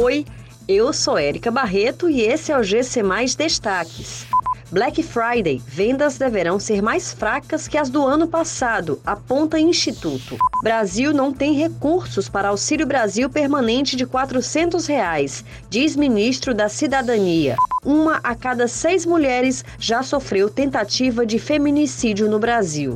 Oi, eu sou Érica Barreto e esse é o GC Mais Destaques. Black Friday, vendas deverão ser mais fracas que as do ano passado, aponta Instituto. Brasil não tem recursos para Auxílio Brasil permanente de 400 reais, diz ministro da Cidadania. Uma a cada seis mulheres já sofreu tentativa de feminicídio no Brasil.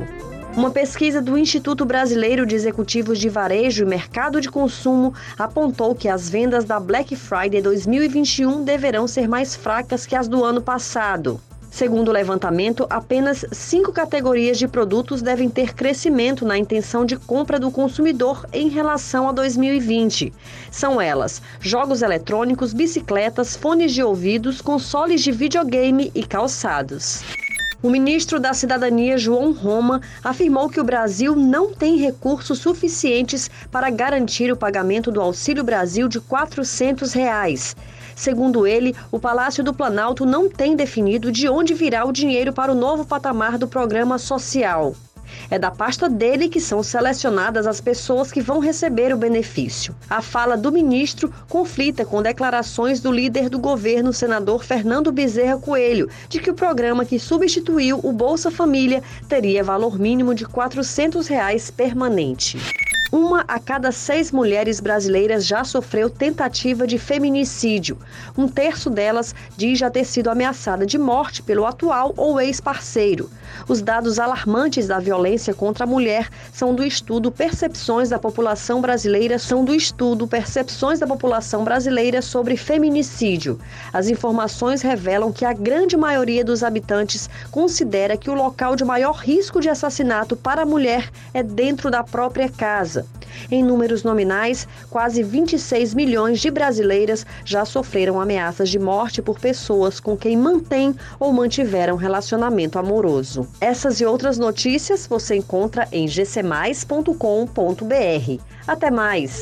Uma pesquisa do Instituto Brasileiro de Executivos de Varejo e Mercado de Consumo apontou que as vendas da Black Friday 2021 deverão ser mais fracas que as do ano passado. Segundo o levantamento, apenas cinco categorias de produtos devem ter crescimento na intenção de compra do consumidor em relação a 2020. São elas: jogos eletrônicos, bicicletas, fones de ouvidos, consoles de videogame e calçados. O ministro da Cidadania, João Roma, afirmou que o Brasil não tem recursos suficientes para garantir o pagamento do Auxílio Brasil de 400 reais. Segundo ele, o Palácio do Planalto não tem definido de onde virá o dinheiro para o novo patamar do programa social. É da pasta dele que são selecionadas as pessoas que vão receber o benefício. A fala do ministro conflita com declarações do líder do governo, senador Fernando Bezerra Coelho, de que o programa que substituiu o Bolsa Família teria valor mínimo de 400 reais permanente. Uma a cada seis mulheres brasileiras já sofreu tentativa de feminicídio. Um terço delas diz já ter sido ameaçada de morte pelo atual ou ex-parceiro. Os dados alarmantes da violência contra a mulher são do estudo Percepções da População Brasileira, são do estudo Percepções da População Brasileira sobre Feminicídio. As informações revelam que a grande maioria dos habitantes considera que o local de maior risco de assassinato para a mulher é dentro da própria casa. Em números nominais, quase 26 milhões de brasileiras já sofreram ameaças de morte por pessoas com quem mantém ou mantiveram relacionamento amoroso. Essas e outras notícias você encontra em gcmais.com.br. Até mais!